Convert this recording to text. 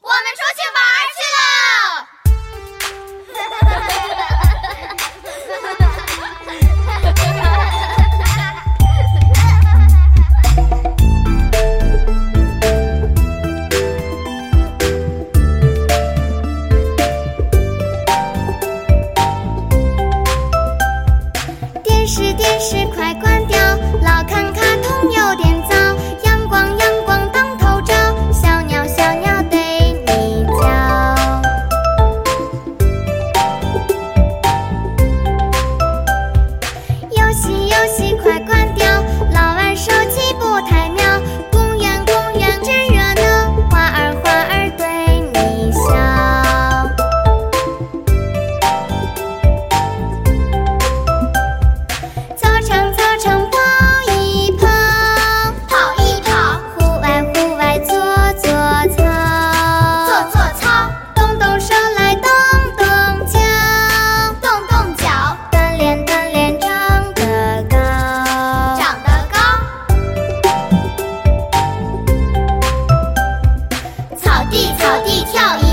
我们地草地跳一